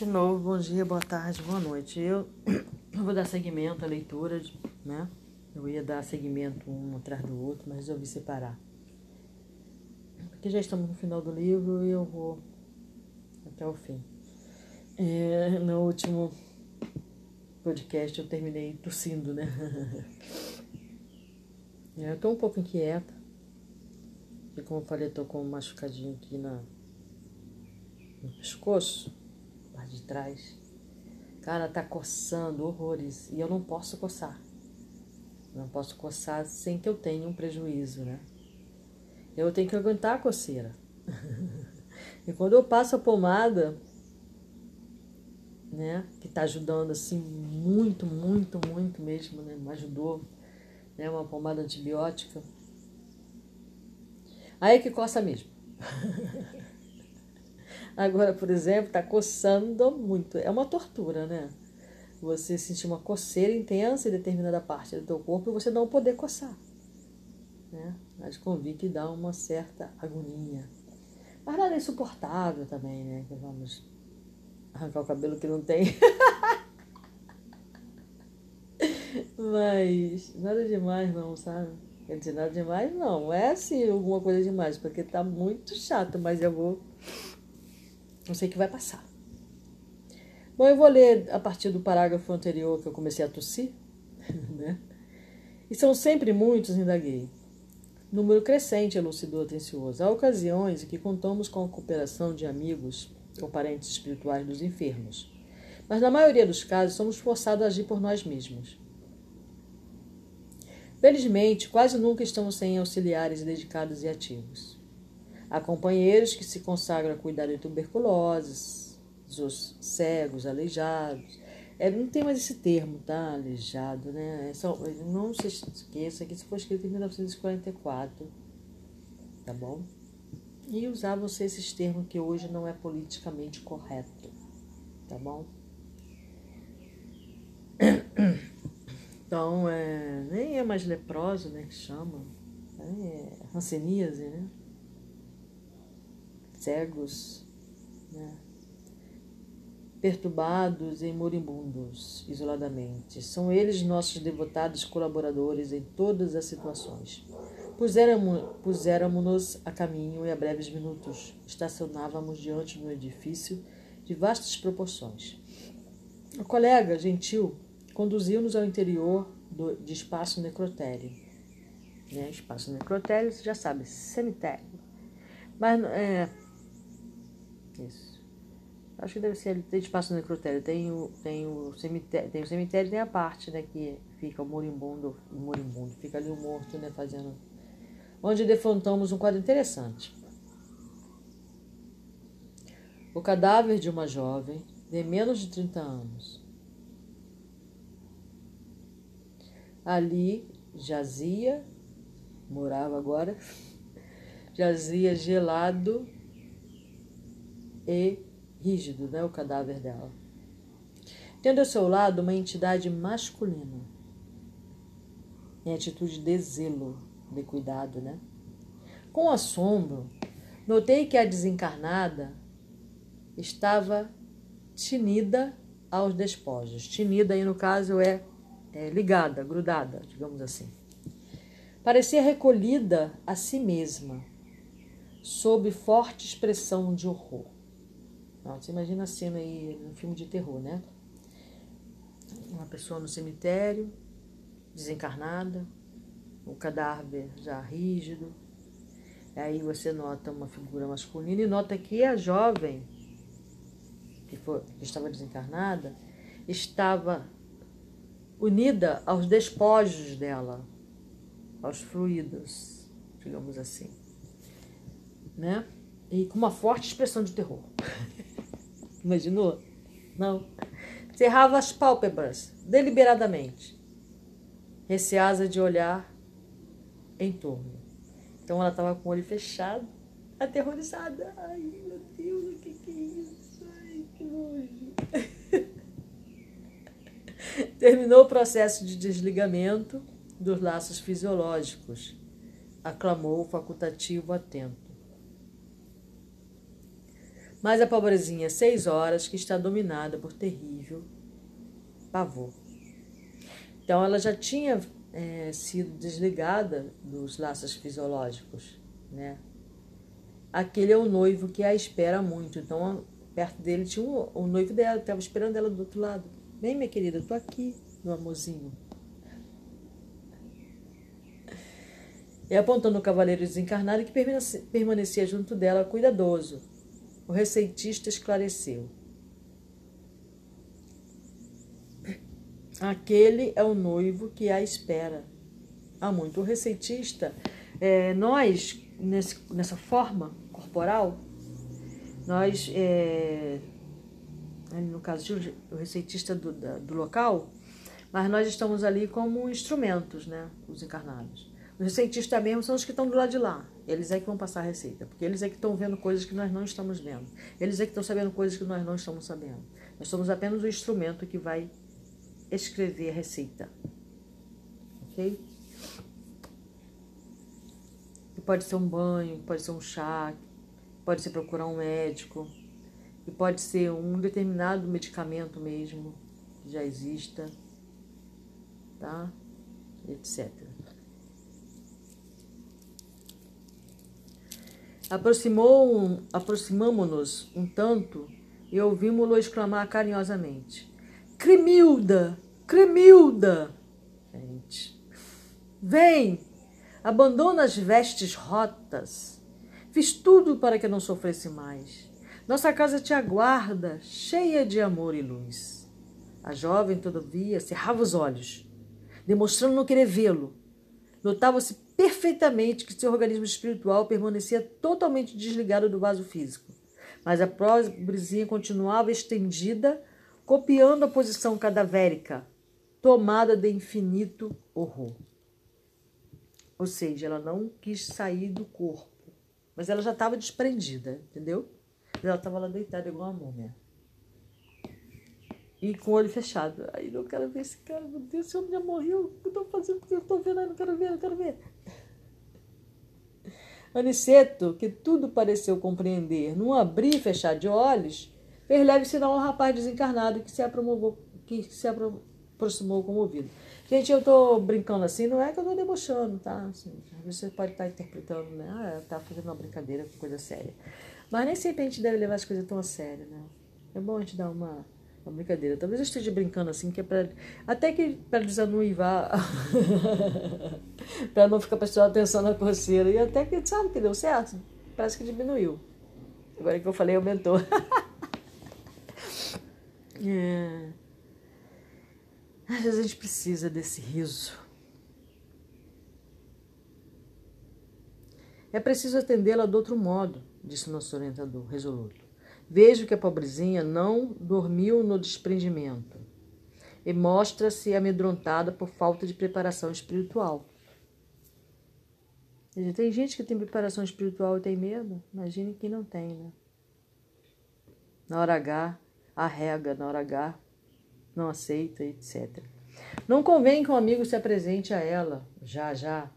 De novo, bom dia, boa tarde, boa noite. Eu vou dar seguimento à leitura, né? Eu ia dar seguimento um atrás do outro, mas resolvi separar. Porque já estamos no final do livro e eu vou até o fim. É, no último podcast eu terminei tossindo, né? Eu tô um pouco inquieta. Porque como eu falei, eu tô com um machucadinho aqui na, no pescoço parte de trás. Cara, tá coçando horrores e eu não posso coçar. Não posso coçar sem que eu tenha um prejuízo, né? Eu tenho que aguentar a coceira. e quando eu passo a pomada, né, que tá ajudando assim muito, muito, muito mesmo, né? Me ajudou, né, uma pomada antibiótica. Aí é que coça mesmo. Agora, por exemplo, está coçando muito. É uma tortura, né? Você sentir uma coceira intensa em determinada parte do teu corpo e você não poder coçar. Né? Mas convém que dá uma certa agonia. Mas nada é insuportável também, né? Que vamos arrancar o cabelo que não tem. Mas nada demais não, sabe? Quer dizer, nada demais não. É assim alguma coisa demais, porque tá muito chato, mas eu vou eu sei que vai passar. Bom, eu vou ler a partir do parágrafo anterior que eu comecei a tossir, né? E são sempre muitos, indaguei. Número crescente, elucidou atencioso. Há ocasiões em que contamos com a cooperação de amigos ou parentes espirituais dos enfermos. Mas na maioria dos casos somos forçados a agir por nós mesmos. Felizmente, quase nunca estamos sem auxiliares dedicados e ativos. Há companheiros que se consagram a cuidar de tuberculoses, dos cegos, aleijados. É, não tem mais esse termo, tá? Aleijado, né? É só, não se esqueça que isso foi escrito em 1944, tá bom? E usavam-se esses termos que hoje não é politicamente correto, tá bom? Então, é, nem é mais leproso, né, que chama. É ranceníase, né? Cegos, né? perturbados e moribundos, isoladamente. São eles nossos devotados colaboradores em todas as situações. Puséramos-nos a caminho e a breves minutos estacionávamos diante de um edifício de vastas proporções. O colega, gentil, conduziu-nos ao interior do, de espaço necrotério. Né? Espaço necrotério, você já sabe, cemitério. Mas é, isso. Acho que deve ser tem espaço no necrotério. Tem o, tem o cemitério, tem o cemitério tem a parte, né, que fica o moribundo, o moribundo, fica ali o morto, né, fazendo onde defrontamos um quadro interessante. O cadáver de uma jovem de menos de 30 anos. Ali jazia, morava agora, jazia gelado e rígido, né, o cadáver dela. Tendo ao seu lado uma entidade masculina, em atitude de zelo, de cuidado, né? Com assombro, notei que a desencarnada estava tinida aos despojos. Tinida aí no caso é, é ligada, grudada, digamos assim. Parecia recolhida a si mesma, sob forte expressão de horror. Você imagina a cena aí no filme de terror, né? Uma pessoa no cemitério, desencarnada, o cadáver já rígido. Aí você nota uma figura masculina e nota que a jovem que, foi, que estava desencarnada estava unida aos despojos dela, aos fluidos, digamos assim, né? E com uma forte expressão de terror. Imaginou? Não. Cerrava as pálpebras deliberadamente, receosa de olhar em torno. Então ela estava com o olho fechado, aterrorizada. Ai, meu Deus, o que, que é isso? Ai, que nojo. Terminou o processo de desligamento dos laços fisiológicos, aclamou o facultativo atento. Mas a pobrezinha, seis horas, que está dominada por terrível pavor. Então ela já tinha é, sido desligada dos laços fisiológicos, né? Aquele é o noivo que a espera muito. Então, perto dele tinha o, o noivo dela, estava esperando ela do outro lado. Vem, minha querida, eu tô aqui, meu amorzinho. E apontando o cavaleiro desencarnado que permanecia junto dela, cuidadoso. O receitista esclareceu. Aquele é o noivo que a espera. Há muito. O receitista, é, nós, nesse, nessa forma corporal, nós, é, no caso, o receitista do, da, do local, mas nós estamos ali como instrumentos, né? Os encarnados. Os receitistas mesmo são os que estão do lado de lá. Eles é que vão passar a receita, porque eles é que estão vendo coisas que nós não estamos vendo. Eles é que estão sabendo coisas que nós não estamos sabendo. Nós somos apenas o instrumento que vai escrever a receita. Ok? E pode ser um banho, pode ser um chá, pode ser procurar um médico, e pode ser um determinado medicamento mesmo que já exista, tá? Etc. Aproximou, aproximamo-nos um tanto e ouvimos-lo exclamar carinhosamente: Cremilda! Cremilda! Gente. Vem! Abandona as vestes rotas. Fiz tudo para que não sofresse mais. Nossa casa te aguarda, cheia de amor e luz. A jovem, todavia, cerrava os olhos, demonstrando não querer vê-lo. Notava-se perfeitamente que seu organismo espiritual permanecia totalmente desligado do vaso físico. Mas a pobrezinha continuava estendida copiando a posição cadavérica, tomada de infinito horror. Ou seja, ela não quis sair do corpo, mas ela já estava desprendida, entendeu? Ela estava lá deitada igual uma múmia. E com o olho fechado. Aí não quero ver esse cara, meu Deus, esse homem já morreu. O que eu estou fazendo? Porque eu estou vendo aí, não quero ver, não quero ver. Aniceto, que tudo pareceu compreender, num abrir e fechar de olhos, fez leve sinal ao rapaz desencarnado que se, que se aproximou comovido. Gente, eu tô brincando assim, não é que eu tô debochando, tá? Assim, você pode estar tá interpretando, né? Ah, tá fazendo uma brincadeira coisa séria. Mas nem sempre a gente deve levar as coisas tão a sério, né? É bom a gente dar uma, uma brincadeira. Talvez eu esteja brincando assim, que é pra. Até que para desanuivar. para não ficar prestando atenção na coceira. E até que, sabe que deu certo? Parece que diminuiu. Agora que eu falei, aumentou. É. Às vezes a gente precisa desse riso. É preciso atendê-la de outro modo, disse nosso orientador, resoluto. Vejo que a pobrezinha não dormiu no desprendimento e mostra-se amedrontada por falta de preparação espiritual. Tem gente que tem preparação espiritual e tem medo. Imagine quem não tem, né? Na hora H, arrega na hora H, não aceita, etc. Não convém que um amigo se apresente a ela, já, já.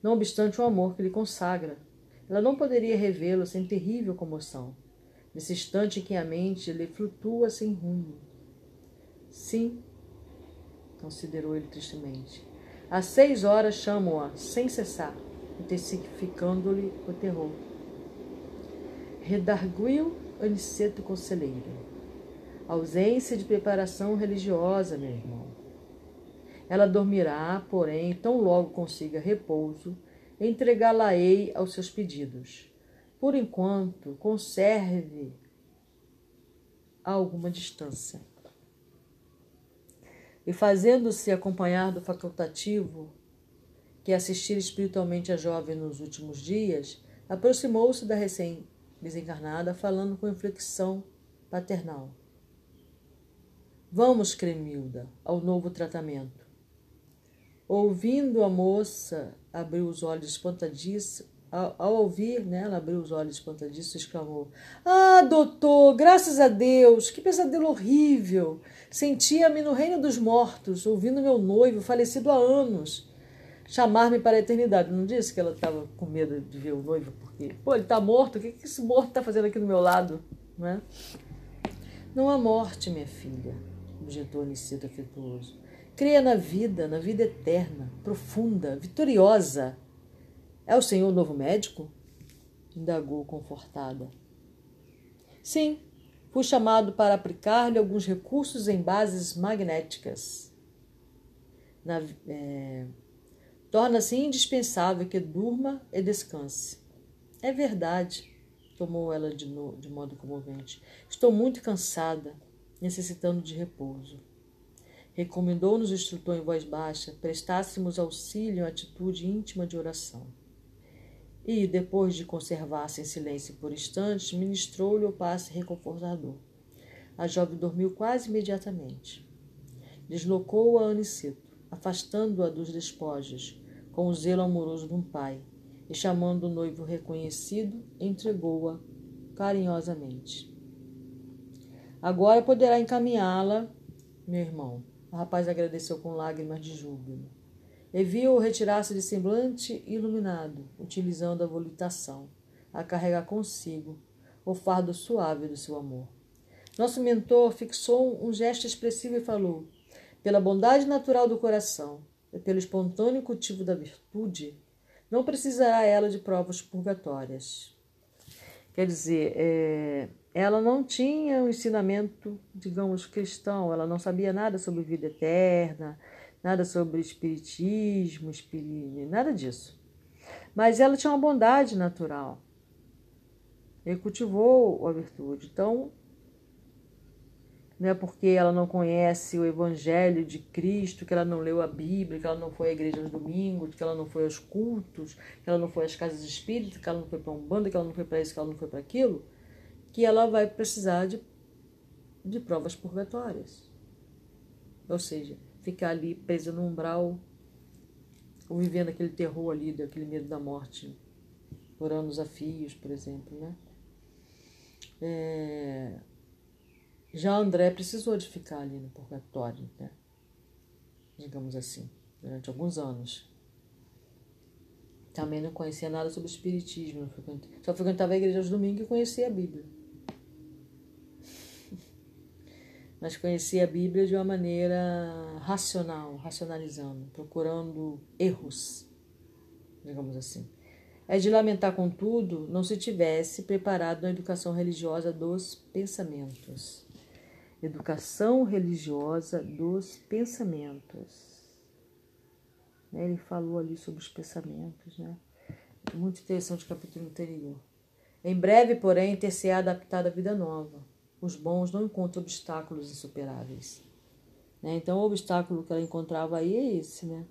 Não obstante o amor que lhe consagra, ela não poderia revê-lo sem terrível comoção, nesse instante em que a mente lhe flutua sem rumo. Sim, considerou ele tristemente. Às seis horas chamo-a sem cessar, intensificando-lhe o terror. Redarguiu Aniceto Conselheiro ausência de preparação religiosa, meu irmão. Ela dormirá, porém, tão logo consiga repouso, entregá-la-ei aos seus pedidos. Por enquanto, conserve alguma distância. E fazendo-se acompanhar do facultativo que assistir espiritualmente a jovem nos últimos dias, aproximou-se da recém-desencarnada, falando com inflexão paternal. Vamos, Cremilda, ao novo tratamento. Ouvindo a moça, abriu os olhos. Ao, ouvir, né, ela abriu os olhos espantadiça e exclamou: Ah, doutor, graças a Deus, que pesadelo horrível! Sentia-me no reino dos mortos, ouvindo meu noivo, falecido há anos, chamar-me para a eternidade. Não disse que ela estava com medo de ver o noivo? Porque, pô, ele está morto, o que, que esse morto está fazendo aqui do meu lado? não é? Não há morte, minha filha, objetou Aniceto afetuoso. Creia na vida, na vida eterna, profunda, vitoriosa. É o senhor novo médico? indagou confortada. Sim, fui chamado para aplicar-lhe alguns recursos em bases magnéticas. É, Torna-se indispensável que durma e descanse. É verdade, tomou ela de, no, de modo comovente. Estou muito cansada, necessitando de repouso. Recomendou-nos o instrutor em voz baixa prestássemos auxílio à atitude íntima de oração. E, depois de conservar-se em silêncio por instantes, ministrou-lhe o passe reconfortador. A jovem dormiu quase imediatamente. Deslocou-a a Aniceto, afastando-a dos despojos, com o zelo amoroso de um pai, e chamando o noivo reconhecido, entregou-a carinhosamente. Agora poderá encaminhá-la, meu irmão. O rapaz agradeceu com lágrimas de júbilo. E viu-o retirar-se de semblante iluminado, utilizando a volitação, a carregar consigo o fardo suave do seu amor. Nosso mentor fixou um gesto expressivo e falou: Pela bondade natural do coração, pelo espontâneo cultivo da virtude, não precisará ela de provas purgatórias. Quer dizer, é, ela não tinha um ensinamento, digamos, cristão, ela não sabia nada sobre vida eterna, nada sobre espiritismo, espiritismo, nada disso. Mas ela tinha uma bondade natural. Ele cultivou a virtude. Então, não é porque ela não conhece o Evangelho de Cristo, que ela não leu a Bíblia, que ela não foi à igreja no domingo, que ela não foi aos cultos, que ela não foi às casas espíritas, que ela não foi para um bando, que ela não foi para isso, que ela não foi para aquilo, que ela vai precisar de, de provas purgatórias. Ou seja, ficar ali presa no umbral, ou vivendo aquele terror ali, daquele medo da morte, por anos a fios, por exemplo, né? É já André precisou de ficar ali no purgatório, né? digamos assim, durante alguns anos. Também não conhecia nada sobre espiritismo, só frequentava a igreja aos domingos e conhecia a Bíblia. Mas conhecia a Bíblia de uma maneira racional, racionalizando, procurando erros, digamos assim. É de lamentar, contudo, não se tivesse preparado a educação religiosa dos pensamentos educação religiosa dos pensamentos. Né, ele falou ali sobre os pensamentos, né? Muito interessante o capítulo anterior. Em breve, porém, ter-se adaptada à vida nova. Os bons não encontram obstáculos insuperáveis. Né? Então, o obstáculo que ela encontrava aí é esse, né?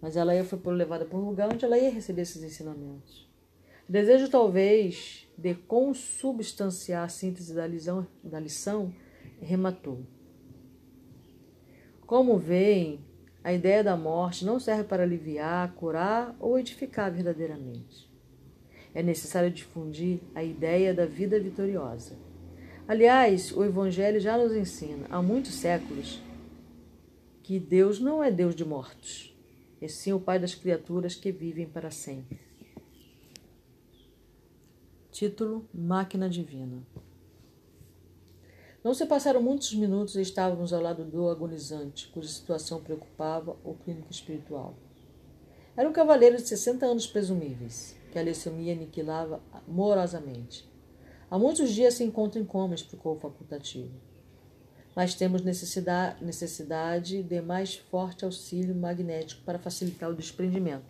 Mas ela ia, foi levada para um lugar onde ela ia receber esses ensinamentos. O desejo, talvez, de consubstanciar a síntese da lição, da lição rematou. Como veem, a ideia da morte não serve para aliviar, curar ou edificar verdadeiramente. É necessário difundir a ideia da vida vitoriosa. Aliás, o Evangelho já nos ensina há muitos séculos que Deus não é Deus de mortos, e sim o Pai das criaturas que vivem para sempre. Título Máquina Divina. Não se passaram muitos minutos e estávamos ao lado do agonizante, cuja situação preocupava o clínico espiritual. Era um cavaleiro de 60 anos presumíveis, que a leucemia aniquilava morosamente. Há muitos dias se encontra em coma, explicou o facultativo. Mas temos necessidade, necessidade de mais forte auxílio magnético para facilitar o desprendimento.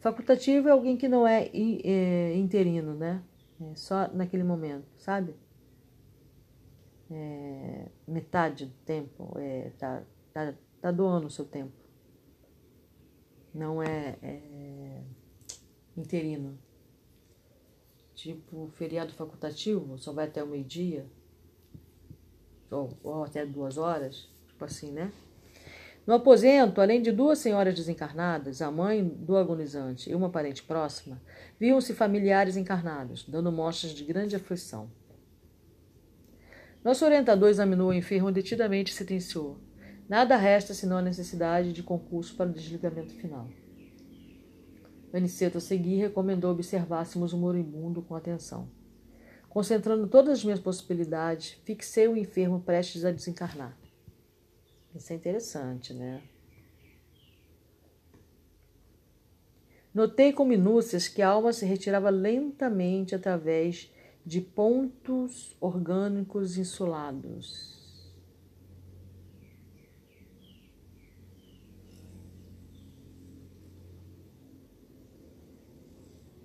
Facultativo é alguém que não é, é interino, né? É só naquele momento, sabe? é, metade do tempo, é, tá, tá, tá doando o seu tempo. Não é, é interino. Tipo, feriado facultativo, só vai até o meio-dia, ou, ou até duas horas, tipo assim, né? No aposento, além de duas senhoras desencarnadas, a mãe do agonizante e uma parente próxima, viam-se familiares encarnados, dando mostras de grande aflição. Nosso orientador examinou o enfermo detidamente e sentenciou. Nada resta senão a necessidade de concurso para o desligamento final. Aniceto a seguir recomendou observássemos o moribundo com atenção. Concentrando todas as minhas possibilidades, fixei o enfermo prestes a desencarnar. Isso é interessante, né? Notei com minúcias que a alma se retirava lentamente através de pontos orgânicos insulados.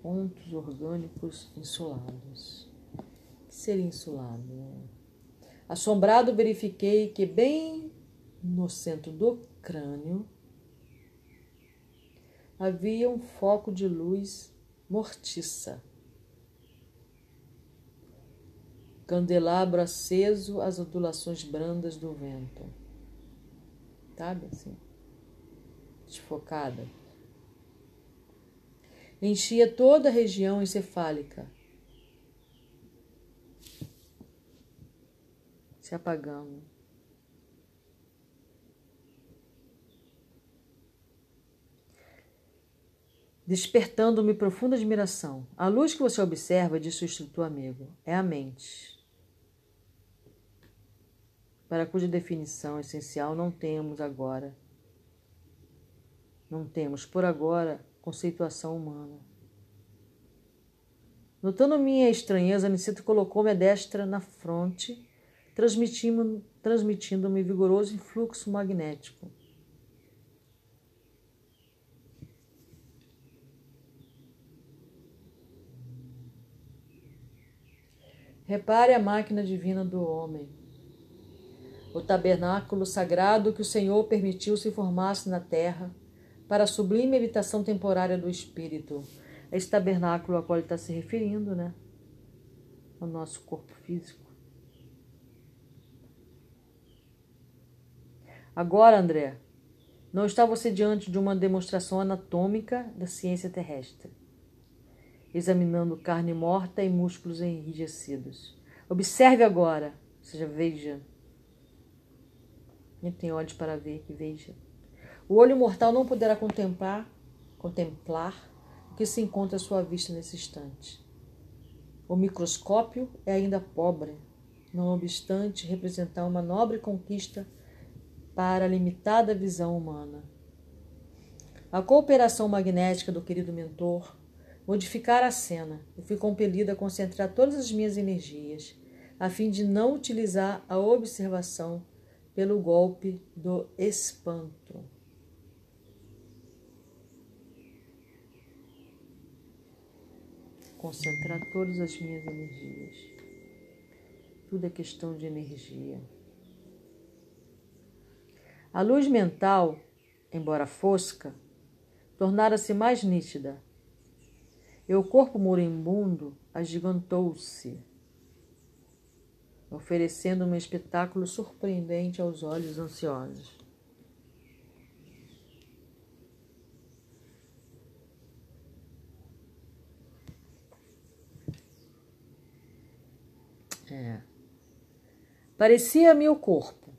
Pontos orgânicos insulados. O que seria insulado? Assombrado, verifiquei que, bem no centro do crânio, havia um foco de luz mortiça. Candelabro aceso às ondulações brandas do vento. Sabe assim? Desfocada. Enchia toda a região encefálica. Se apagando. despertando-me profunda admiração. A luz que você observa, disse o instrutor amigo, é a mente, para cuja definição essencial não temos agora, não temos por agora conceituação humana. Notando minha estranheza, Aniceto colocou-me a destra na fronte, transmitindo-me transmitindo vigoroso influxo magnético. Repare a máquina divina do homem. O tabernáculo sagrado que o Senhor permitiu se formasse na terra para a sublime habitação temporária do Espírito. Esse tabernáculo a qual ele está se referindo, né? O nosso corpo físico. Agora, André, não está você diante de uma demonstração anatômica da ciência terrestre examinando carne morta e músculos enrijecidos. Observe agora, ou seja, veja. Quem tem olhos para ver, que veja. O olho mortal não poderá contemplar, contemplar o que se encontra à sua vista nesse instante. O microscópio é ainda pobre, não obstante representar uma nobre conquista para a limitada visão humana. A cooperação magnética do querido mentor modificar a cena. Eu fui compelida a concentrar todas as minhas energias, a fim de não utilizar a observação pelo golpe do espanto. Concentrar todas as minhas energias. Tudo é questão de energia. A luz mental, embora fosca, tornara-se mais nítida e o corpo moribundo agigantou-se, oferecendo um espetáculo surpreendente aos olhos ansiosos. É. Parecia-me o corpo,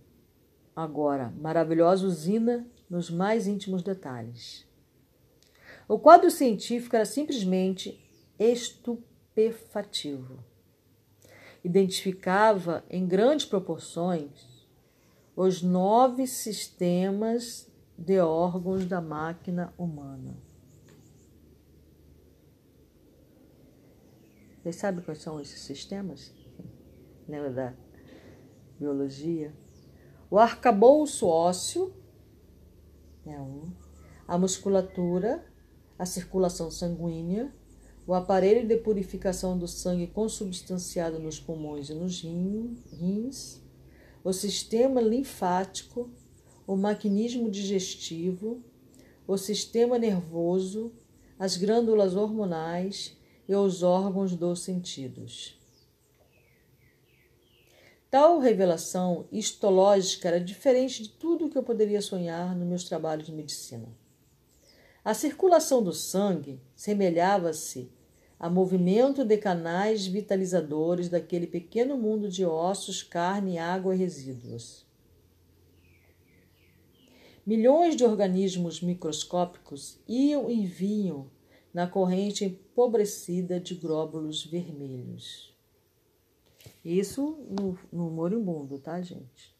agora maravilhosa usina nos mais íntimos detalhes. O quadro científico era simplesmente estupefativo. Identificava em grandes proporções os nove sistemas de órgãos da máquina humana. Vocês sabem quais são esses sistemas? Lembra da biologia? O arcabouço ósseo é um, a musculatura, a circulação sanguínea, o aparelho de purificação do sangue consubstanciado nos pulmões e nos rins, o sistema linfático, o maquinismo digestivo, o sistema nervoso, as glândulas hormonais e os órgãos dos sentidos. Tal revelação histológica era diferente de tudo o que eu poderia sonhar nos meus trabalhos de medicina. A circulação do sangue semelhava-se a movimento de canais vitalizadores daquele pequeno mundo de ossos, carne, água e resíduos. Milhões de organismos microscópicos iam e vinham na corrente empobrecida de glóbulos vermelhos. Isso no, no moribundo, tá, gente?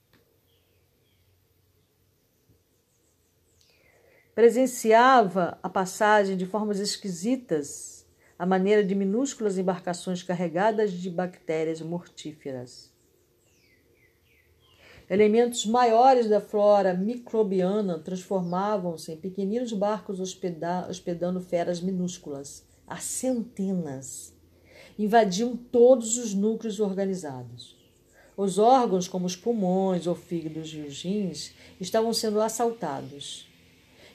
Presenciava a passagem de formas esquisitas, a maneira de minúsculas embarcações carregadas de bactérias mortíferas. Elementos maiores da flora microbiana transformavam-se em pequeninos barcos hospedando feras minúsculas, a centenas. Invadiam todos os núcleos organizados. Os órgãos, como os pulmões, o fígado e os rins, estavam sendo assaltados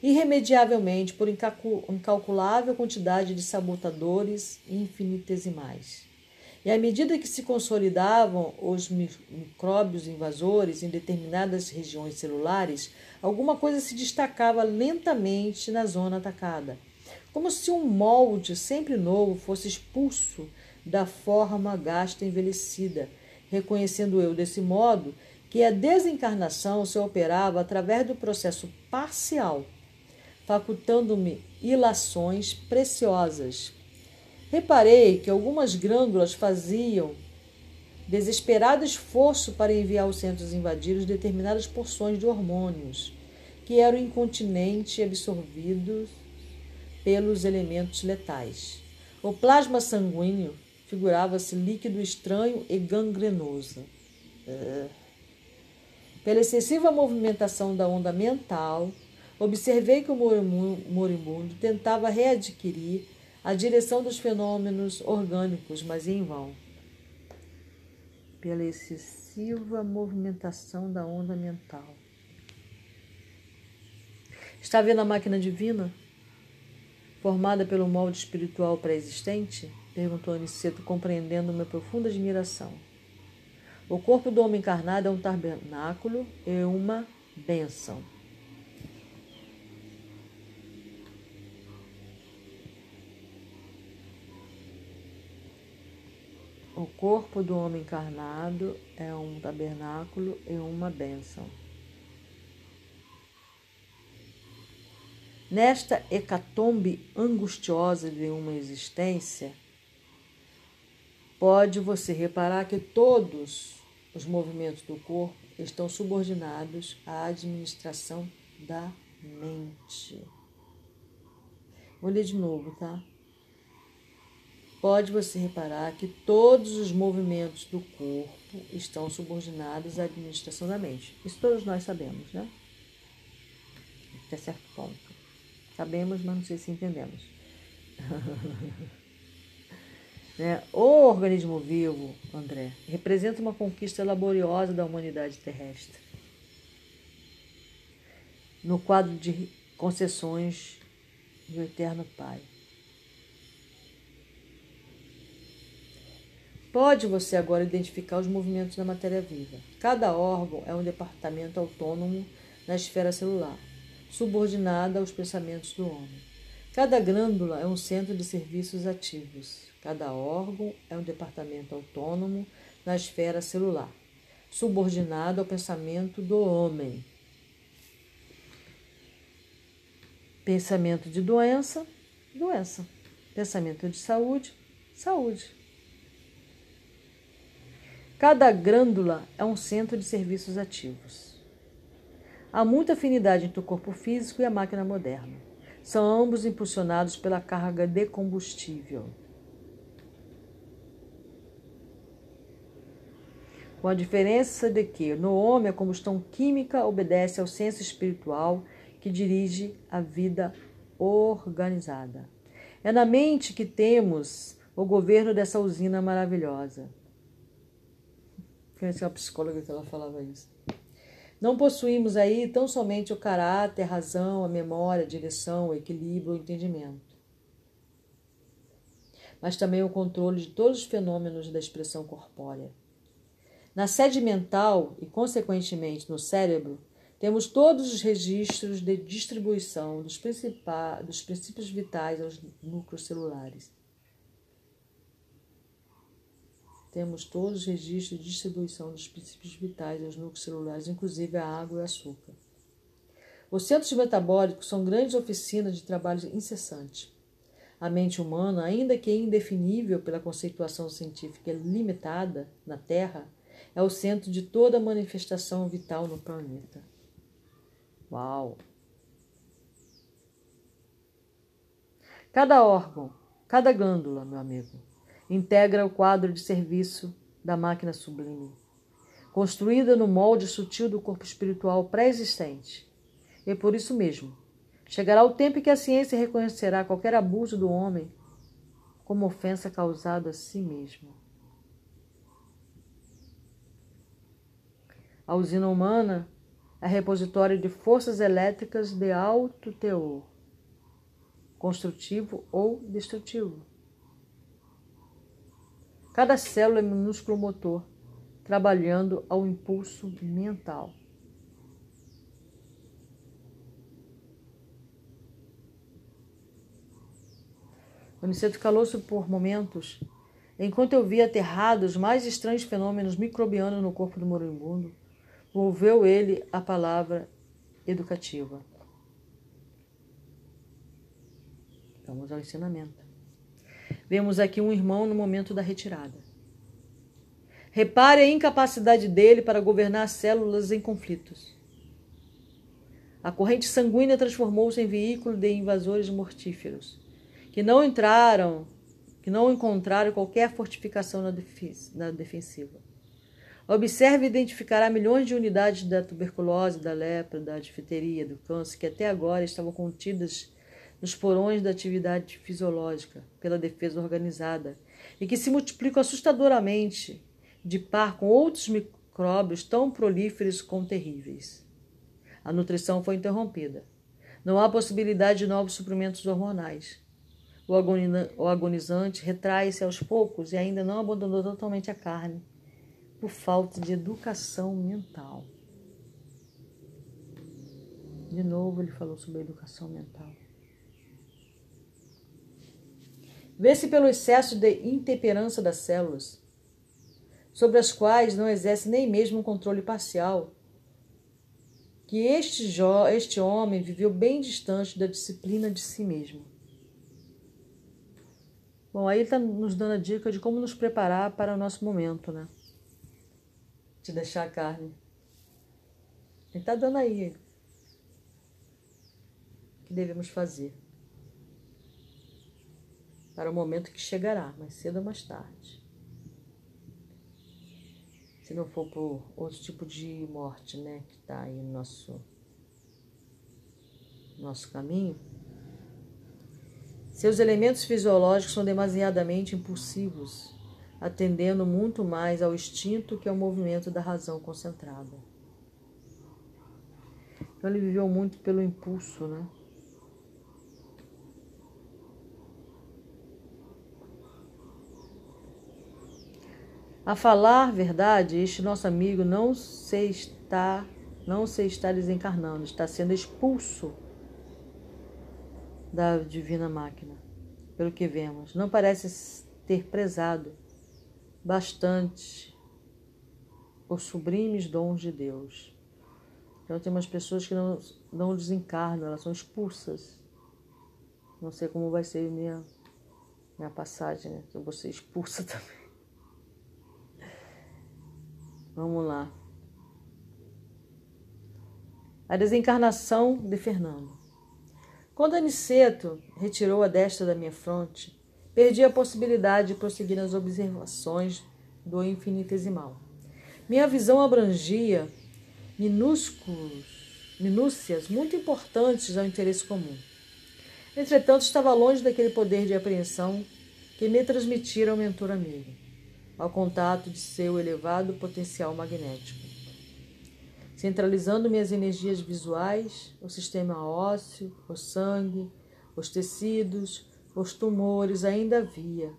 irremediavelmente por incalculável quantidade de sabotadores infinitesimais. E à medida que se consolidavam os micróbios invasores em determinadas regiões celulares, alguma coisa se destacava lentamente na zona atacada, como se um molde sempre novo fosse expulso da forma gasta envelhecida, reconhecendo eu desse modo que a desencarnação se operava através do processo parcial, facultando-me ilações preciosas. Reparei que algumas glândulas faziam desesperado esforço para enviar aos centros invadidos determinadas porções de hormônios que eram incontinente absorvidos pelos elementos letais. O plasma sanguíneo figurava-se líquido estranho e gangrenoso. Pela excessiva movimentação da onda mental, observei que o moribundo tentava readquirir a direção dos fenômenos orgânicos, mas em vão. Pela excessiva movimentação da onda mental. Está vendo a máquina divina? Formada pelo molde espiritual pré-existente? Perguntou Aniceto, compreendendo uma profunda admiração. O corpo do homem encarnado é um tabernáculo e uma bênção. O corpo do homem encarnado é um tabernáculo e uma bênção. Nesta hecatombe angustiosa de uma existência, pode você reparar que todos os movimentos do corpo estão subordinados à administração da mente. Vou ler de novo, tá? pode você reparar que todos os movimentos do corpo estão subordinados à administração da mente. Isso todos nós sabemos, né? Até certo ponto. Sabemos, mas não sei se entendemos. né? O organismo vivo, André, representa uma conquista laboriosa da humanidade terrestre. No quadro de concessões do Eterno Pai. Pode você agora identificar os movimentos da matéria viva. Cada órgão é um departamento autônomo na esfera celular, subordinada aos pensamentos do homem. Cada glândula é um centro de serviços ativos. Cada órgão é um departamento autônomo na esfera celular, subordinado ao pensamento do homem. Pensamento de doença, doença. Pensamento de saúde, saúde. Cada glândula é um centro de serviços ativos. Há muita afinidade entre o corpo físico e a máquina moderna. São ambos impulsionados pela carga de combustível. Com a diferença de que no homem a combustão química obedece ao senso espiritual que dirige a vida organizada. É na mente que temos o governo dessa usina maravilhosa. Conheci uma psicóloga que ela falava isso. Não possuímos aí tão somente o caráter, a razão, a memória, a direção, o equilíbrio, o entendimento, mas também o controle de todos os fenômenos da expressão corpórea. Na sede mental e, consequentemente, no cérebro, temos todos os registros de distribuição dos, dos princípios vitais aos núcleos celulares. Temos todos os registros de distribuição dos princípios vitais aos núcleos celulares, inclusive a água e o açúcar. Os centros metabólicos são grandes oficinas de trabalho incessante. A mente humana, ainda que indefinível pela conceituação científica limitada na Terra, é o centro de toda manifestação vital no planeta. Uau! Cada órgão, cada glândula, meu amigo, integra o quadro de serviço da máquina sublime, construída no molde sutil do corpo espiritual pré-existente. E por isso mesmo, chegará o tempo em que a ciência reconhecerá qualquer abuso do homem como ofensa causada a si mesmo. A usina humana é repositório de forças elétricas de alto teor, construtivo ou destrutivo. Cada célula é minúsculo motor, trabalhando ao impulso mental. Aniceto calou-se por momentos, enquanto eu via aterrados mais estranhos fenômenos microbianos no corpo do moribundo Volveu ele a palavra educativa. Vamos ao ensinamento. Vemos aqui um irmão no momento da retirada. Repare a incapacidade dele para governar as células em conflitos. A corrente sanguínea transformou-se em veículo de invasores mortíferos, que não entraram, que não encontraram qualquer fortificação na defensiva. Observe e identificará milhões de unidades da tuberculose, da lepra, da difteria, do câncer, que até agora estavam contidas nos porões da atividade fisiológica pela defesa organizada e que se multiplicam assustadoramente de par com outros micróbios tão prolíferos como terríveis. A nutrição foi interrompida. Não há possibilidade de novos suprimentos hormonais. O agonizante retrai-se aos poucos e ainda não abandonou totalmente a carne por falta de educação mental. De novo, ele falou sobre a educação mental. Vê-se pelo excesso de intemperança das células, sobre as quais não exerce nem mesmo um controle parcial, que este, este homem viveu bem distante da disciplina de si mesmo. Bom, aí ele está nos dando a dica de como nos preparar para o nosso momento, né? de deixar a carne. Ele está dando aí o que devemos fazer para o momento que chegará, mais cedo ou mais tarde. Se não for por outro tipo de morte, né, que está aí no nosso, nosso caminho. Seus elementos fisiológicos são demasiadamente impulsivos atendendo muito mais ao instinto que ao movimento da razão concentrada. Então ele viveu muito pelo impulso, né? A falar verdade, este nosso amigo não se está, não se está desencarnando, está sendo expulso da divina máquina, pelo que vemos. Não parece ter prezado bastante os sublimes dons de Deus. Então tem umas pessoas que não, não desencarnam, elas são expulsas. Não sei como vai ser minha, minha passagem, né? Eu vou ser expulsa também. Vamos lá. A desencarnação de Fernando. Quando Aniceto retirou a destra da minha fronte, Perdi a possibilidade de prosseguir nas observações do infinitesimal. Minha visão abrangia minúsculos, minúcias muito importantes ao interesse comum. Entretanto, estava longe daquele poder de apreensão que me transmitira o mentor amigo, ao contato de seu elevado potencial magnético. Centralizando minhas energias visuais, o sistema ósseo, o sangue, os tecidos, os tumores ainda havia.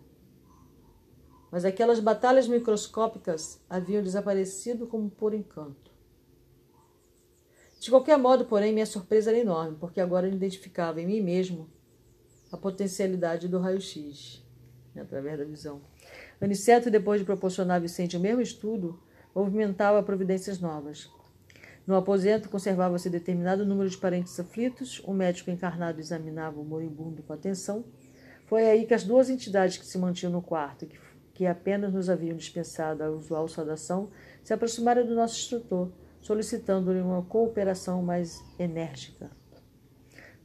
Mas aquelas batalhas microscópicas haviam desaparecido como por encanto. De qualquer modo, porém, minha surpresa era enorme, porque agora eu identificava em mim mesmo a potencialidade do raio-x, né, através da visão. Aniceto, depois de proporcionar a Vicente o mesmo estudo, movimentava providências novas. No aposento conservava-se determinado número de parentes aflitos, o médico encarnado examinava o moribundo com atenção Foi aí que as duas entidades que se mantinham no quarto, que, que apenas nos haviam dispensado a usual saudação, se aproximaram do nosso instrutor, solicitando-lhe uma cooperação mais enérgica.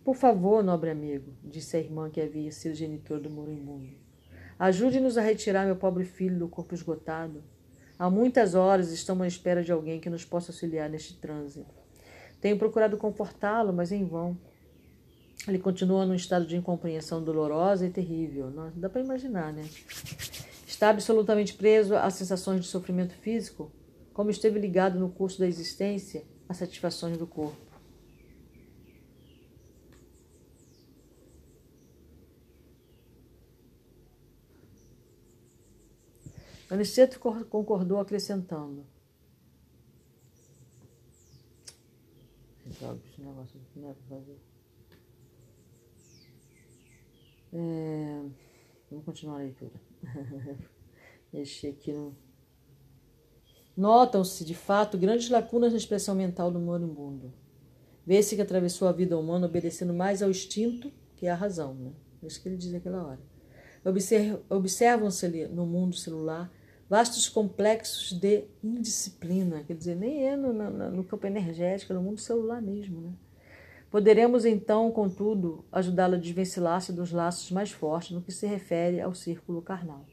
Por favor, nobre amigo, disse a irmã que havia sido genitor do moribundo, ajude-nos a retirar meu pobre filho do corpo esgotado. Há muitas horas estamos à espera de alguém que nos possa auxiliar neste transe. Tenho procurado confortá-lo, mas em vão. Ele continua num estado de incompreensão dolorosa e terrível. Não, dá para imaginar, né? Está absolutamente preso a sensações de sofrimento físico, como esteve ligado no curso da existência às satisfações do corpo. Aniceto concordou, acrescentando. É fazer. É, vamos continuar a leitura. Mexer aqui no. Notam-se, de fato, grandes lacunas na expressão mental do moribundo. Vê-se que atravessou a vida humana obedecendo mais ao instinto que à razão. Né? É isso que ele diz naquela hora. Observam-se no mundo celular vastos complexos de indisciplina, quer dizer, nem é no, no, no campo energético, é no mundo celular mesmo. Né? Poderemos então, contudo, ajudá-lo a desvencilhar-se dos laços mais fortes no que se refere ao círculo carnal.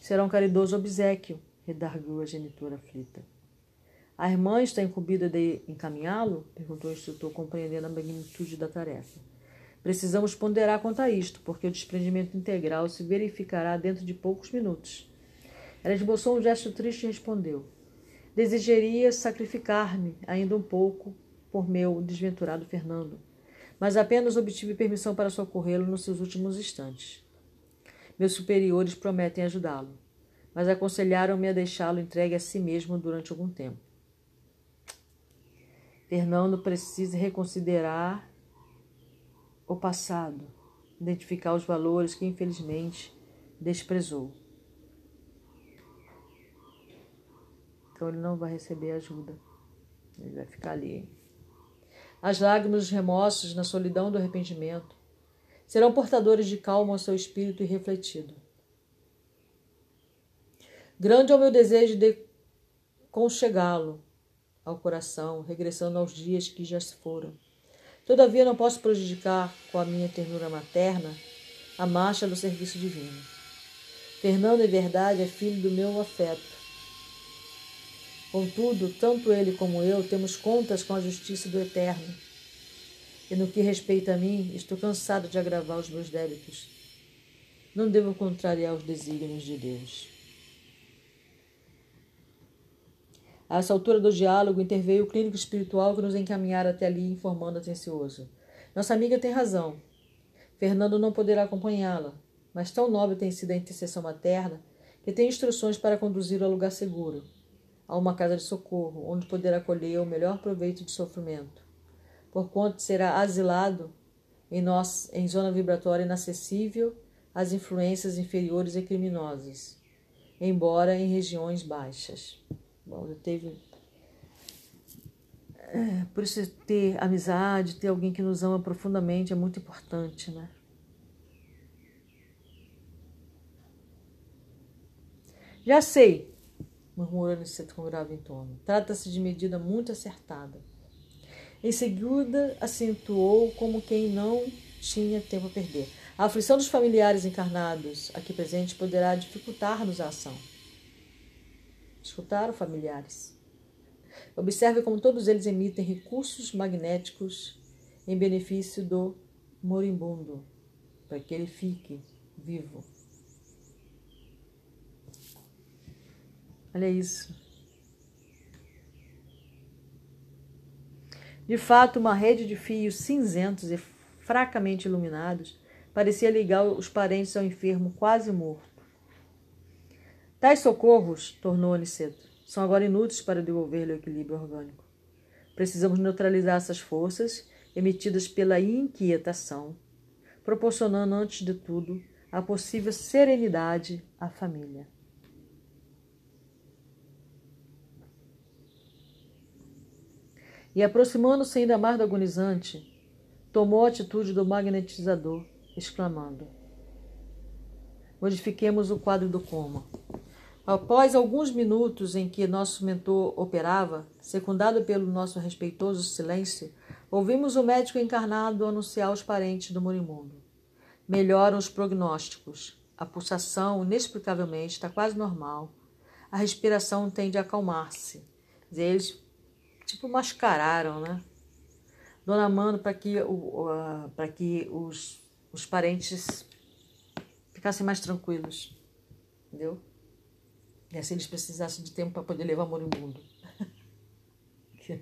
Será um caridoso obsequio, redarguiu a genitora aflita. A irmã está incumbida de encaminhá-lo? perguntou o instrutor, compreendendo a magnitude da tarefa. Precisamos ponderar quanto a isto, porque o desprendimento integral se verificará dentro de poucos minutos. Ela esboçou um gesto triste e respondeu: Desejaria sacrificar-me ainda um pouco por meu desventurado Fernando, mas apenas obtive permissão para socorrê-lo nos seus últimos instantes. Meus superiores prometem ajudá-lo, mas aconselharam-me a deixá-lo entregue a si mesmo durante algum tempo. Fernando precisa reconsiderar o passado, identificar os valores que infelizmente desprezou. Então ele não vai receber ajuda. Ele vai ficar ali as lágrimas dos remorsos na solidão do arrependimento serão portadores de calma ao seu espírito irrefletido. Grande é o meu desejo de conchegá-lo ao coração, regressando aos dias que já se foram. Todavia, não posso prejudicar com a minha ternura materna a marcha do serviço divino. Fernando, em verdade, é filho do meu afeto Contudo, tanto ele como eu temos contas com a justiça do Eterno. E no que respeita a mim, estou cansado de agravar os meus débitos. Não devo contrariar os desígnios de Deus. A essa altura do diálogo interveio o clínico espiritual que nos encaminhara até ali, informando atencioso. Nossa amiga tem razão. Fernando não poderá acompanhá-la, mas tão nobre tem sido a intercessão materna que tem instruções para conduzi-lo a lugar seguro a uma casa de socorro, onde poderá colher o melhor proveito de sofrimento, porquanto será asilado em, nós, em zona vibratória inacessível às influências inferiores e criminosas, embora em regiões baixas. Bom, teve. É, por isso, ter amizade, ter alguém que nos ama profundamente é muito importante, né? Já sei, murmurou Aniceto com grave tom. Trata-se de medida muito acertada. Em seguida, acentuou como quem não tinha tempo a perder. A aflição dos familiares encarnados aqui presentes poderá dificultar-nos a ação. Escutaram, familiares? Observe como todos eles emitem recursos magnéticos em benefício do moribundo, para que ele fique vivo. Olha isso. De fato, uma rede de fios cinzentos e fracamente iluminados parecia ligar os parentes ao enfermo quase morto. Tais socorros, tornou Aniceto, são agora inúteis para devolver-lhe o equilíbrio orgânico. Precisamos neutralizar essas forças emitidas pela inquietação, proporcionando, antes de tudo, a possível serenidade à família. e, aproximando-se ainda mais do agonizante, tomou a atitude do magnetizador, exclamando: Modifiquemos o quadro do coma. Após alguns minutos em que nosso mentor operava, secundado pelo nosso respeitoso silêncio, ouvimos o médico encarnado anunciar aos parentes do moribundo. Melhoram os prognósticos. A pulsação, inexplicavelmente, está quase normal. A respiração tende a acalmar-se. Eles, tipo, mascararam, né? Dona Mano para que, uh, que os, os parentes ficassem mais tranquilos. Entendeu? E assim eles precisassem de tempo para poder levar moribundo.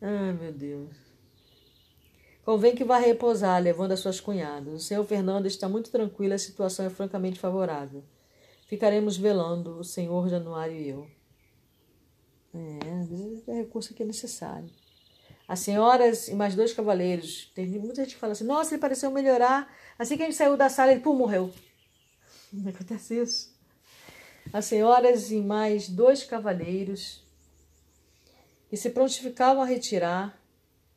Ai, meu Deus. Convém que vá repousar, levando as suas cunhadas. O senhor Fernando está muito tranquilo, a situação é francamente favorável. Ficaremos velando, o senhor Januário e eu. É, às vezes é recurso que é necessário. As senhoras e mais dois cavaleiros. Tem muita gente que fala assim: nossa, ele pareceu melhorar. Assim que a gente saiu da sala, ele pum, morreu. Não acontece isso. As senhoras e mais dois cavaleiros que se prontificavam a retirar,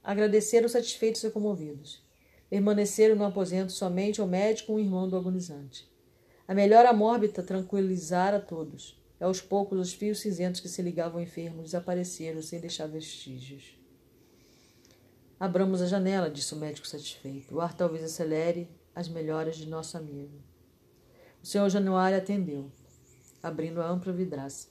agradeceram satisfeitos e comovidos. Permaneceram no aposento somente o médico e um irmão do agonizante. A melhora mórbida tranquilizara todos. E aos poucos os fios cinzentos que se ligavam ao enfermo desapareceram sem deixar vestígios. Abramos a janela, disse o médico satisfeito. O ar talvez acelere as melhoras de nosso amigo. O senhor Januário atendeu, abrindo a ampla vidraça.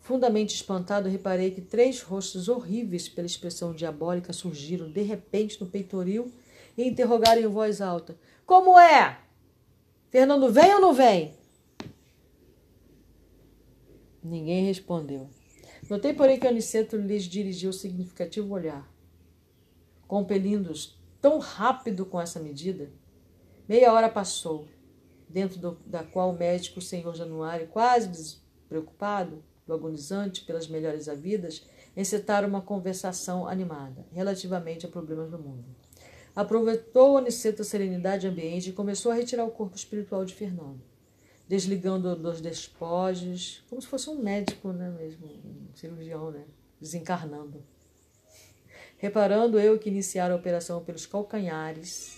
Fundamente espantado, reparei que três rostos horríveis pela expressão diabólica surgiram de repente no peitoril e interrogaram em voz alta: Como é? Fernando vem ou não vem? Ninguém respondeu. Notei, porém, que Aniceto lhes dirigiu significativo olhar. Compelindo-os tão rápido com essa medida, meia hora passou dentro do, da qual o médico, senhor Januário, quase despreocupado do agonizante pelas melhores havidas, encetaram uma conversação animada relativamente a problemas do mundo. Aproveitou Aniceto a serenidade ambiente e começou a retirar o corpo espiritual de Fernando, desligando dos despojos, como se fosse um médico, né, mesmo, um cirurgião, né, desencarnando. Reparando eu que iniciara a operação pelos calcanhares,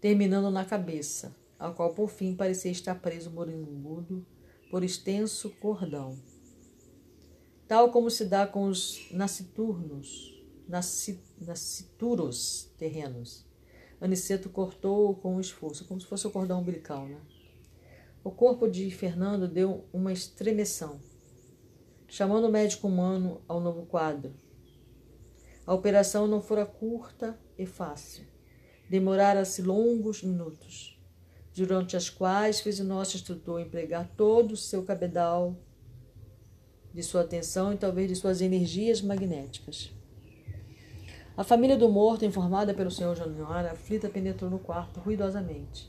terminando na cabeça, ao qual por fim parecia estar preso moribundo por extenso cordão. Tal como se dá com os nasciturnos, nascituros terrenos. Aniceto cortou com esforço, como se fosse o cordão umbilical, né? O corpo de Fernando deu uma estremeção, chamando o médico humano ao novo quadro. A operação não fora curta e fácil demorara-se longos minutos, durante as quais fez o nosso instrutor empregar todo o seu cabedal de sua atenção e talvez de suas energias magnéticas. A família do morto, informada pelo senhor Januário, aflita, penetrou no quarto ruidosamente.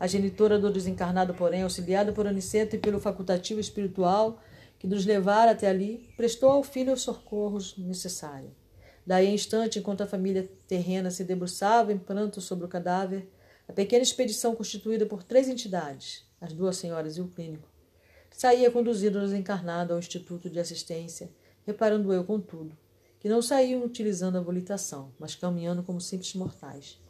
A genitora do desencarnado, porém, auxiliada por Aniceto e pelo facultativo espiritual que nos levara até ali, prestou ao filho os socorros necessários. Daí instante, enquanto a família terrena se debruçava em pranto sobre o cadáver, a pequena expedição constituída por três entidades, as duas senhoras e o clínico, saía conduzindo o desencarnado ao Instituto de Assistência, reparando eu, contudo, que não saíam utilizando a volitação, mas caminhando como simples mortais.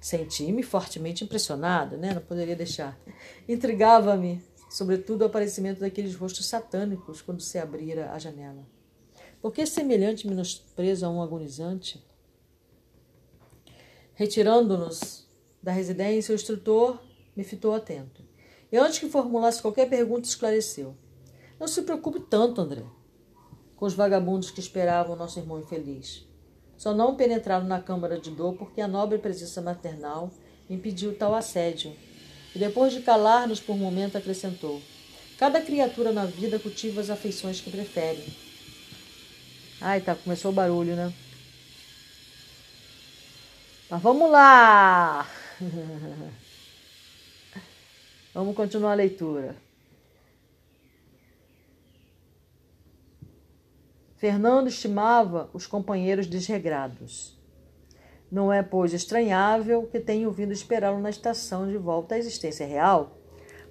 Senti-me fortemente impressionado, né? não poderia deixar. Intrigava-me, sobretudo, o aparecimento daqueles rostos satânicos quando se abrira a janela. Porque semelhante menosprezo a um agonizante? Retirando-nos da residência, o instrutor me fitou atento. E antes que formulasse qualquer pergunta, esclareceu. Não se preocupe tanto, André, com os vagabundos que esperavam nosso irmão infeliz. Só não penetraram na câmara de dor porque a nobre presença maternal impediu tal assédio. E depois de calar-nos por um momento, acrescentou: Cada criatura na vida cultiva as afeições que prefere. Ai, tá, começou o barulho, né? Mas vamos lá! vamos continuar a leitura. Fernando estimava os companheiros desregrados. Não é, pois, estranhável que tenham vindo esperá-lo na estação de volta à existência real.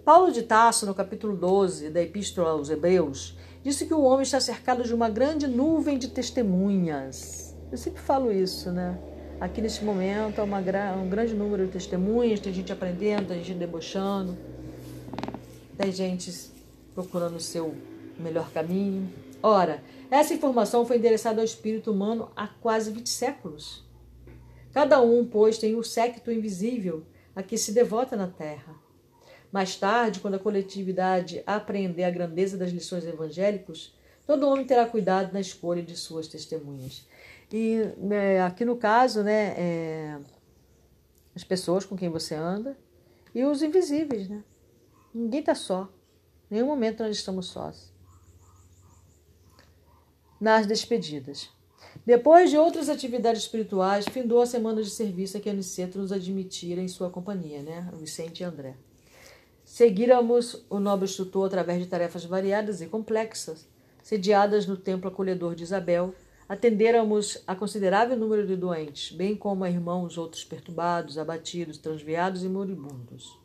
Paulo de Tasso, no capítulo 12 da Epístola aos Hebreus, disse que o homem está cercado de uma grande nuvem de testemunhas. Eu sempre falo isso, né? Aqui neste momento há um grande número de testemunhas, tem gente aprendendo, tem gente debochando, tem gente procurando o seu melhor caminho. Ora, essa informação foi endereçada ao espírito humano há quase 20 séculos. Cada um, pois, tem o séquito invisível a que se devota na terra. Mais tarde, quando a coletividade apreender a grandeza das lições evangélicas, todo homem terá cuidado na escolha de suas testemunhas. E né, aqui no caso, né, é, as pessoas com quem você anda e os invisíveis, né? Ninguém está só. Em nenhum momento nós estamos sós. Nas despedidas. Depois de outras atividades espirituais, findou a semana de serviço a que Aniceto nos admitira em sua companhia, né? Vicente e André. Seguíramos o nobre instrutor através de tarefas variadas e complexas, sediadas no templo acolhedor de Isabel, atendêramos a considerável número de doentes, bem como a irmãos outros perturbados, abatidos, transviados e moribundos.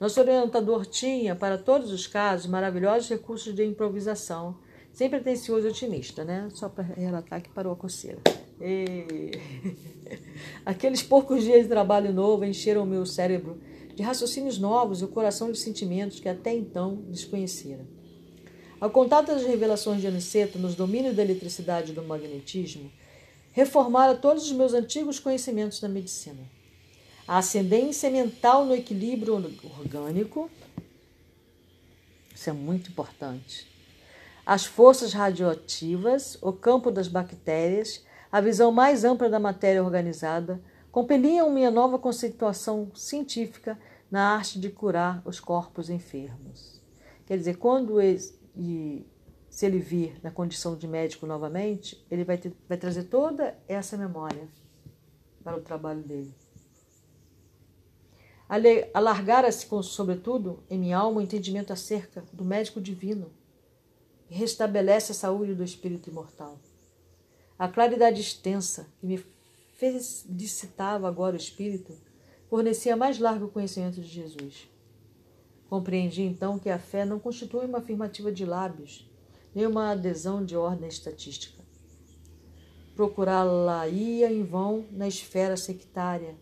Nosso orientador tinha, para todos os casos, maravilhosos recursos de improvisação, sempre atencioso e otimista, né? Só para relatar que parou a coceira. E... Aqueles poucos dias de trabalho novo encheram o meu cérebro de raciocínios novos e o coração de sentimentos que até então desconhecera. Ao contato das revelações de Aniceto nos domínios da eletricidade e do magnetismo, reformara todos os meus antigos conhecimentos da medicina. A ascendência mental no equilíbrio orgânico, isso é muito importante. As forças radioativas, o campo das bactérias, a visão mais ampla da matéria organizada, compeliam minha nova conceituação científica na arte de curar os corpos enfermos. Quer dizer, quando e se ele vir na condição de médico novamente, ele vai, ter, vai trazer toda essa memória para o trabalho dele. Alargara-se, sobretudo, em minha alma o entendimento acerca do médico divino, que restabelece a saúde do espírito imortal. A claridade extensa que me felicitava agora o espírito fornecia mais largo conhecimento de Jesus. Compreendi então que a fé não constitui uma afirmativa de lábios, nem uma adesão de ordem estatística. Procurá-la ia em vão na esfera sectária,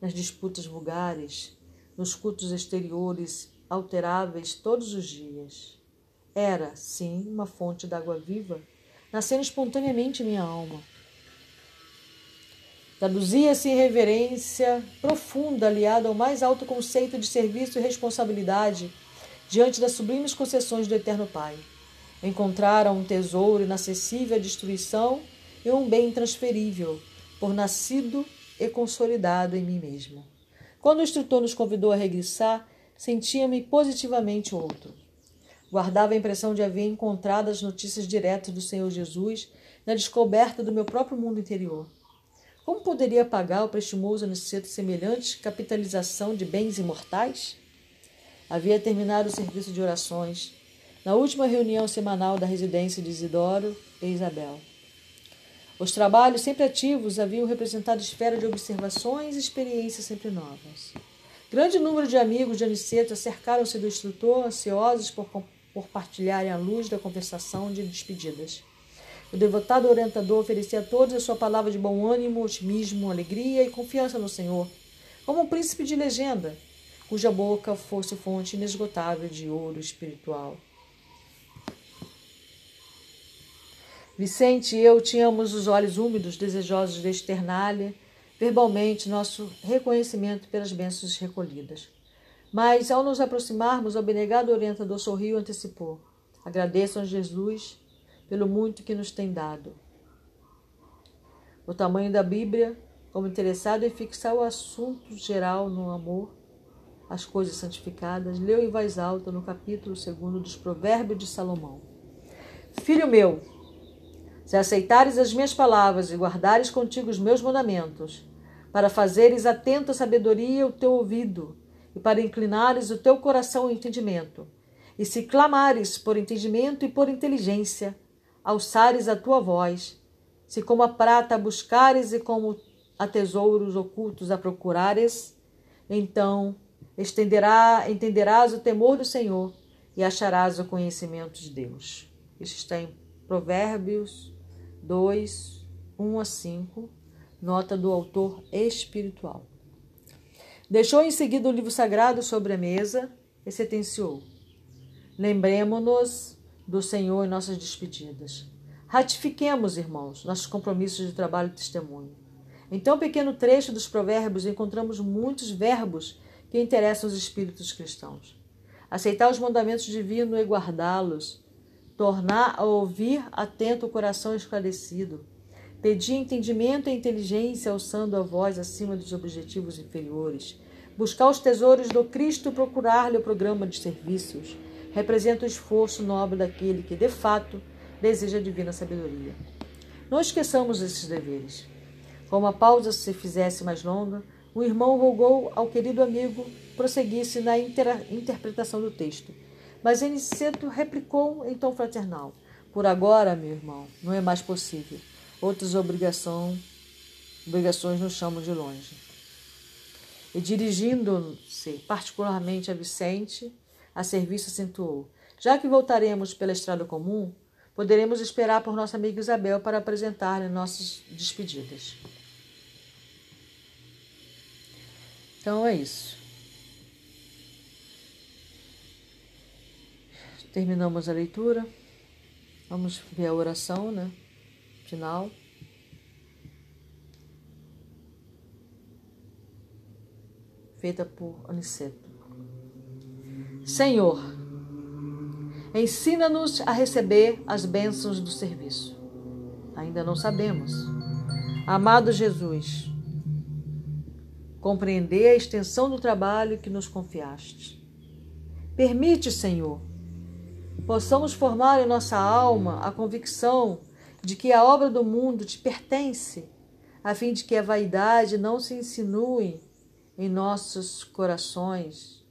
nas disputas vulgares, nos cultos exteriores alteráveis todos os dias. Era, sim, uma fonte d'água viva, nascendo espontaneamente em minha alma Traduzia-se em reverência profunda, aliada ao mais alto conceito de serviço e responsabilidade diante das sublimes concessões do Eterno Pai. Encontrara um tesouro inacessível à destruição e um bem intransferível, por nascido e consolidado em mim mesmo. Quando o instrutor nos convidou a regressar, sentia-me positivamente outro. Guardava a impressão de haver encontrado as notícias diretas do Senhor Jesus na descoberta do meu próprio mundo interior. Como poderia pagar o prestimoso Aniceto semelhante capitalização de bens imortais? Havia terminado o serviço de orações, na última reunião semanal da residência de Isidoro e Isabel. Os trabalhos sempre ativos haviam representado esfera de observações e experiências sempre novas. Grande número de amigos de Aniceto cercaram-se do instrutor, ansiosos por, por partilharem a luz da conversação de despedidas. O devotado orientador oferecia a todos a sua palavra de bom ânimo, otimismo, alegria e confiança no Senhor, como um príncipe de legenda, cuja boca fosse fonte inesgotável de ouro espiritual. Vicente e eu tínhamos os olhos úmidos, desejosos de externar-lhe verbalmente nosso reconhecimento pelas bênçãos recolhidas. Mas, ao nos aproximarmos, o abnegado orientador sorriu e antecipou. Agradeçam a Jesus pelo muito que nos tem dado. O tamanho da Bíblia, como interessado em fixar o assunto geral no amor, as coisas santificadas, leu em voz alta no capítulo 2 dos Provérbios de Salomão. Filho meu, se aceitares as minhas palavras e guardares contigo os meus mandamentos, para fazeres atento a sabedoria o teu ouvido, e para inclinares o teu coração ao entendimento, e se clamares por entendimento e por inteligência, alçares a tua voz, se como a prata buscares e como a tesouros ocultos a procurares, então estenderá, entenderás o temor do Senhor e acharás o conhecimento de Deus. Isso está em Provérbios 2, 1 a 5, nota do autor espiritual. Deixou em seguida o livro sagrado sobre a mesa e sentenciou: Lembremos-nos do Senhor em nossas despedidas. Ratifiquemos, irmãos, nossos compromissos de trabalho e testemunho. Em tão pequeno trecho dos Provérbios encontramos muitos verbos que interessam os espíritos cristãos. Aceitar os mandamentos divinos e guardá-los, tornar a ouvir atento o coração esclarecido, pedir entendimento e inteligência alçando a voz acima dos objetivos inferiores, buscar os tesouros do Cristo e procurar-lhe o programa de serviços, representa o esforço nobre daquele que, de fato, deseja a divina sabedoria. Não esqueçamos esses deveres. Como a pausa se fizesse mais longa, o irmão rogou ao querido amigo prosseguisse na interpretação do texto. Mas Aniceto replicou em tom fraternal: Por agora, meu irmão, não é mais possível. Outras obrigação, obrigações nos chamam de longe. E dirigindo-se particularmente a Vicente, a serviço acentuou: Já que voltaremos pela estrada comum, poderemos esperar por nossa amiga Isabel para apresentar-lhe nossas despedidas. Então é isso. Terminamos a leitura. Vamos ver a oração, né? Final. Feita por Aniceto. Senhor, ensina-nos a receber as bênçãos do serviço. Ainda não sabemos. Amado Jesus, compreender a extensão do trabalho que nos confiaste. Permite, Senhor, possamos formar em nossa alma a convicção de que a obra do mundo te pertence, a fim de que a vaidade não se insinue em nossos corações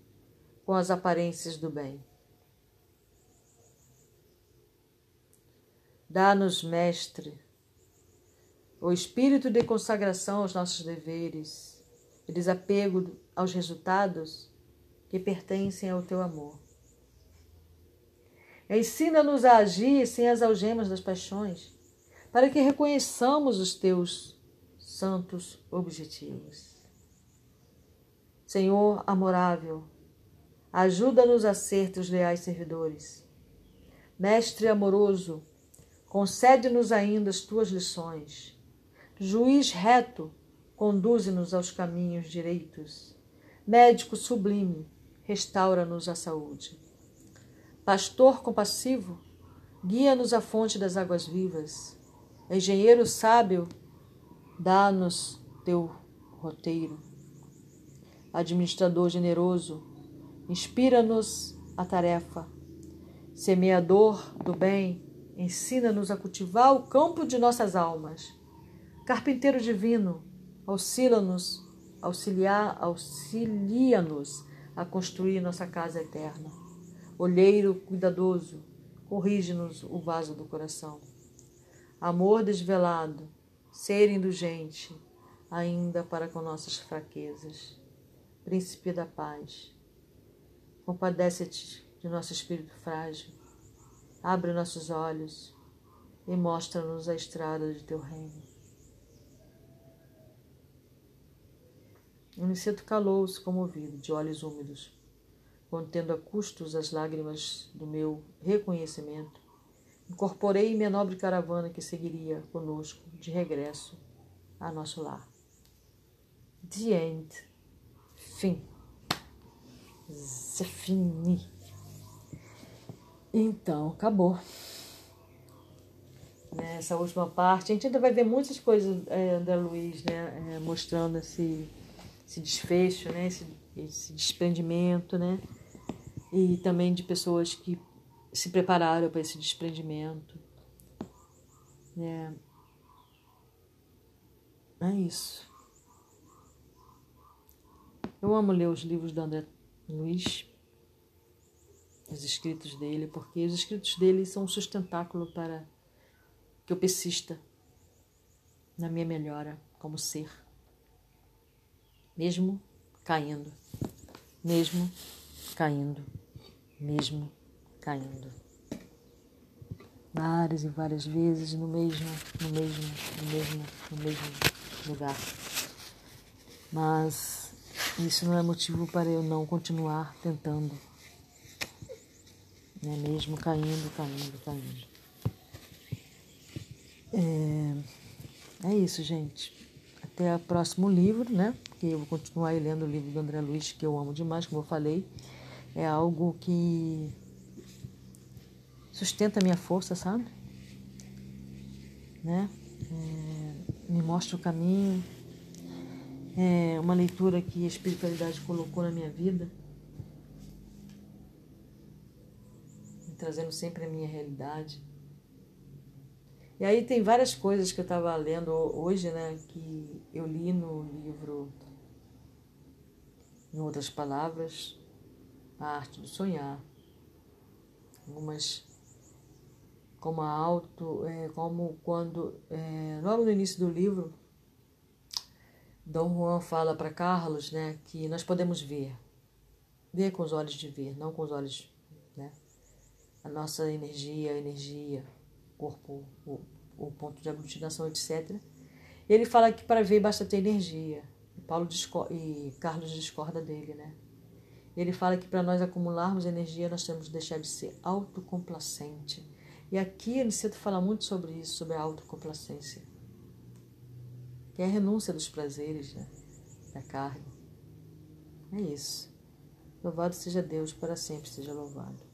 com as aparências do bem. Dá-nos, Mestre, o espírito de consagração aos nossos deveres e desapego aos resultados que pertencem ao teu amor. Ensina-nos a agir sem as algemas das paixões, para que reconheçamos os teus santos objetivos. Senhor amorável, Ajuda-nos a ser teus leais servidores. Mestre amoroso, concede-nos ainda as tuas lições. Juiz reto, conduze-nos aos caminhos direitos. Médico sublime, restaura-nos a saúde. Pastor compassivo, guia-nos à fonte das águas vivas. Engenheiro sábio, dá-nos teu roteiro. Administrador generoso, Inspira-nos a tarefa. Semeador do bem, ensina-nos a cultivar o campo de nossas almas. Carpinteiro divino, auxilia-nos, auxiliar, auxilia-nos a construir nossa casa eterna. Olheiro cuidadoso, corrige-nos o vaso do coração. Amor desvelado, ser indulgente, ainda para com nossas fraquezas. Príncipe da paz Compadece-te de nosso espírito frágil. Abre nossos olhos e mostra-nos a estrada de teu reino. Aniceto calou-se comovido, de olhos úmidos, contendo a custos as lágrimas do meu reconhecimento. Incorporei minha nobre caravana que seguiria conosco de regresso a nosso lar. The end. Fim. C'est fini. Então, acabou. Nessa última parte, a gente ainda vai ver muitas coisas é, da Luiz, né? É, mostrando esse, esse desfecho, né? Esse, esse desprendimento, né? E também de pessoas que se prepararam para esse desprendimento. É, é isso. Eu amo ler os livros do André Luiz, os escritos dele, porque os escritos dele são um sustentáculo para que eu persista na minha melhora como ser, mesmo caindo, mesmo caindo, mesmo caindo. várias e várias vezes no mesmo, no mesmo, no mesmo, no mesmo lugar. Mas isso não é motivo para eu não continuar tentando. Né? Mesmo caindo, caindo, caindo. É, é isso, gente. Até o próximo livro, né? Porque eu vou continuar lendo o livro do André Luiz, que eu amo demais, como eu falei. É algo que sustenta a minha força, sabe? Né? É, me mostra o caminho. É uma leitura que a espiritualidade colocou na minha vida, me trazendo sempre a minha realidade. E aí tem várias coisas que eu estava lendo hoje, né, que eu li no livro, em outras palavras, A Arte do Sonhar. Algumas como a auto, é, como quando, é, logo no início do livro, Dom Juan fala para Carlos, né, que nós podemos ver, ver com os olhos de ver, não com os olhos, né, a nossa energia, a energia, corpo, o, o ponto de aglutinação, etc. Ele fala que para ver basta ter energia. E Paulo e Carlos discorda dele, né? Ele fala que para nós acumularmos energia nós temos que deixar de ser autocomplacente e aqui Aniceto fala muito sobre isso, sobre a autocomplacência, que é a renúncia dos prazeres né, da carne. É isso. Louvado seja Deus, para sempre seja louvado.